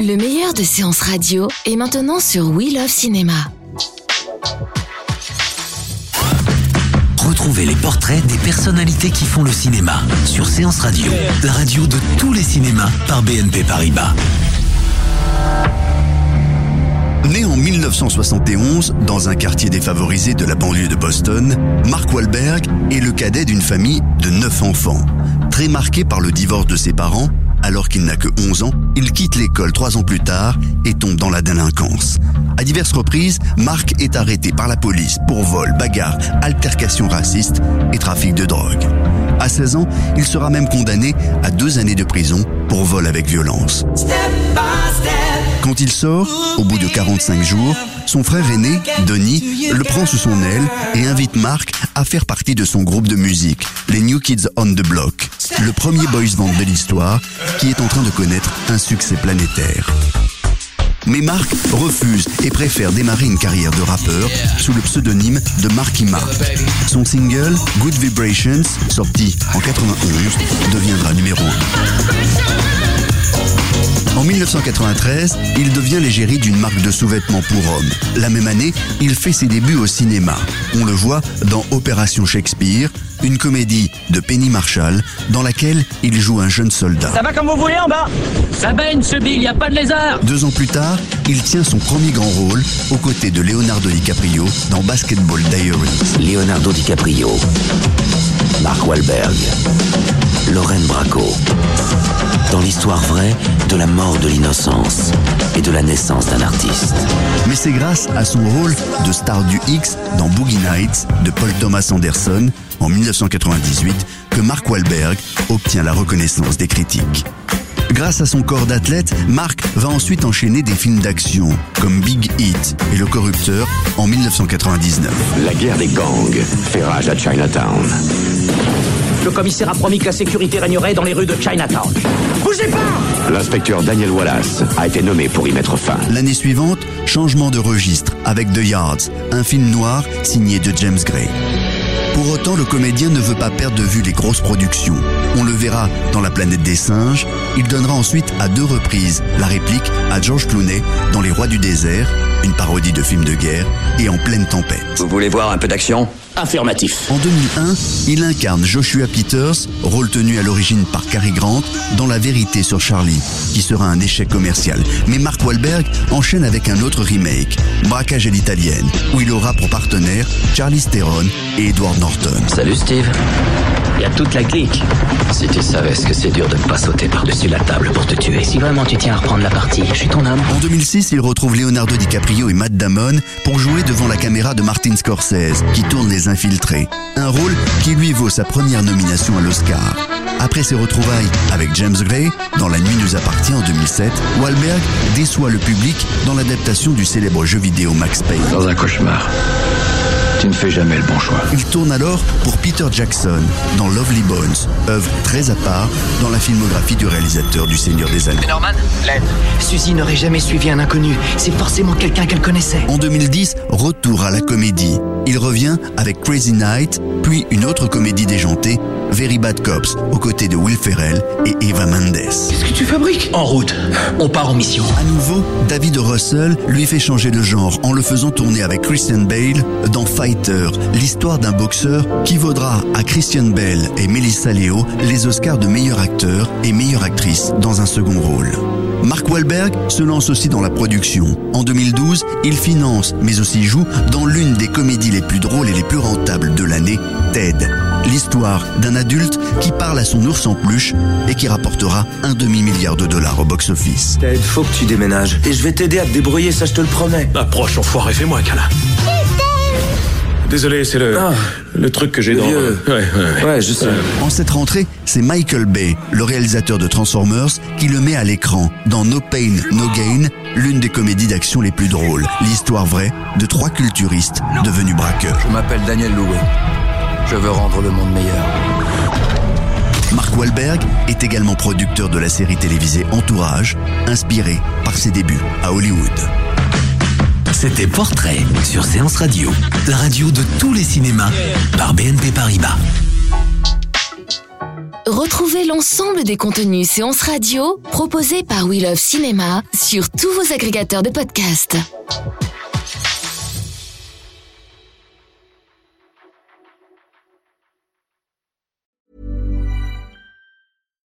Le meilleur de séances radio est maintenant sur We Love Cinéma. Retrouvez les portraits des personnalités qui font le cinéma sur Séance Radio, la radio de tous les cinémas par BNP Paribas. Né en 1971 dans un quartier défavorisé de la banlieue de Boston, Mark Wahlberg est le cadet d'une famille de neuf enfants. Très marqué par le divorce de ses parents, alors qu'il n'a que 11 ans, il quitte l'école trois ans plus tard et tombe dans la délinquance. À diverses reprises, Mark est arrêté par la police pour vol, bagarre, altercation raciste et trafic de drogue. À 16 ans, il sera même condamné à deux années de prison pour vol avec violence. Quand il sort, au bout de 45 jours, son frère aîné, Donnie, le prend sous son aile et invite Mark à faire partie de son groupe de musique, les New Kids on the Block, le premier boys band de l'histoire qui est en train de connaître un succès planétaire. Mais Mark refuse et préfère démarrer une carrière de rappeur sous le pseudonyme de Marky Mark. Son single Good Vibrations, sorti en 91, deviendra numéro 1. En 1993, il devient l'égérie d'une marque de sous-vêtements pour hommes. La même année, il fait ses débuts au cinéma. On le voit dans Opération Shakespeare, une comédie de Penny Marshall dans laquelle il joue un jeune soldat. Ça va comme vous voulez en bas? Ça baigne ce Bill, y a pas de lézard Deux ans plus tard, il tient son premier grand rôle aux côtés de Leonardo DiCaprio dans Basketball Diaries. Leonardo DiCaprio, Mark Wahlberg, Lorraine Bracco. Dans l'histoire vraie de la mort de l'innocence et de la naissance d'un artiste. Mais c'est grâce à son rôle de star du X dans Boogie Nights de Paul Thomas Anderson en 1998 que Mark Wahlberg obtient la reconnaissance des critiques. Grâce à son corps d'athlète, Mark va ensuite enchaîner des films d'action comme Big Hit et Le Corrupteur en 1999. La guerre des gangs fait rage à Chinatown. Le commissaire a promis que la sécurité régnerait dans les rues de Chinatown. Bougez pas L'inspecteur Daniel Wallace a été nommé pour y mettre fin. L'année suivante, changement de registre avec The Yards, un film noir signé de James Gray. Pour autant, le comédien ne veut pas perdre de vue les grosses productions. On le verra dans La planète des singes. Il donnera ensuite à deux reprises la réplique à George Clooney dans Les Rois du désert, une parodie de film de guerre, et En pleine tempête. Vous voulez voir un peu d'action? Affirmatif. En 2001, il incarne Joshua Peters, rôle tenu à l'origine par Cary Grant, dans La vérité sur Charlie, qui sera un échec commercial. Mais Mark Wahlberg enchaîne avec un autre remake, Braquage à l'italienne, où il aura pour partenaires Charlie Theron et Edward Norton. Salut Steve. Il y a toute la clique. Si tu savais ce que c'est dur de pas sauter par-dessus la table pour te tuer. Si vraiment tu tiens à reprendre la partie, je suis ton homme. En 2006, il retrouve Leonardo DiCaprio et Matt Damon pour jouer devant la caméra de Martin Scorsese, qui tourne Les Infiltrés. Un rôle qui lui vaut sa première nomination à l'Oscar. Après ses retrouvailles avec James Gray, dans La nuit nous appartient en 2007, Wahlberg déçoit le public dans l'adaptation du célèbre jeu vidéo Max Payne. Dans un cauchemar, tu ne fais jamais le bon choix. Il tourne alors pour Peter Jackson dans Lovely Bones, œuvre très à part dans la filmographie du réalisateur du Seigneur des Anneaux. Norman Len. Suzy n'aurait jamais suivi un inconnu. C'est forcément quelqu'un qu'elle connaissait. En 2010, retour à la comédie. Il revient avec Crazy Night, puis une autre comédie déjantée, Very Bad Cops, aux côtés de Will Ferrell et Eva Mendes. Qu'est-ce que tu fabriques? En route. On part en mission. À nouveau, David Russell lui fait changer de genre en le faisant tourner avec Christian Bale dans Fighter, l'histoire d'un boxeur qui vaudra à Christian Bale et Melissa Leo les Oscars de meilleur acteur et meilleure actrice dans un second rôle. Mark Wahlberg se lance aussi dans la production. En 2012, il finance, mais aussi joue dans l'une des comédies les plus drôles et les plus rentables de l'année, Ted. L'histoire d'un adulte qui parle à son ours en peluche et qui rapportera un demi-milliard de dollars au box-office. Ted, faut que tu déménages. Et je vais t'aider à te débrouiller, ça je te le promets. Approche, enfoiré, fais-moi un câlin. Désolé, c'est le, Ah. le truc que j'ai dans... vieux. Ouais, ouais, Ouais, je sais. En cette rentrée, c'est Michael Bay, le réalisateur de Transformers, qui le met à l'écran dans No Pain, No Gain, l'une des comédies d'action les plus drôles. L'histoire vraie de trois culturistes devenus braqueurs. Je m'appelle Daniel Loué. Je veux rendre le monde meilleur. Mark Wahlberg est également producteur de la série télévisée Entourage, inspirée par ses débuts à Hollywood. C'était Portrait sur Séance Radio, la radio de tous les cinémas par BNP Paribas. Retrouvez l'ensemble des contenus séances radio proposés par We Love Cinéma sur tous vos agrégateurs de podcasts.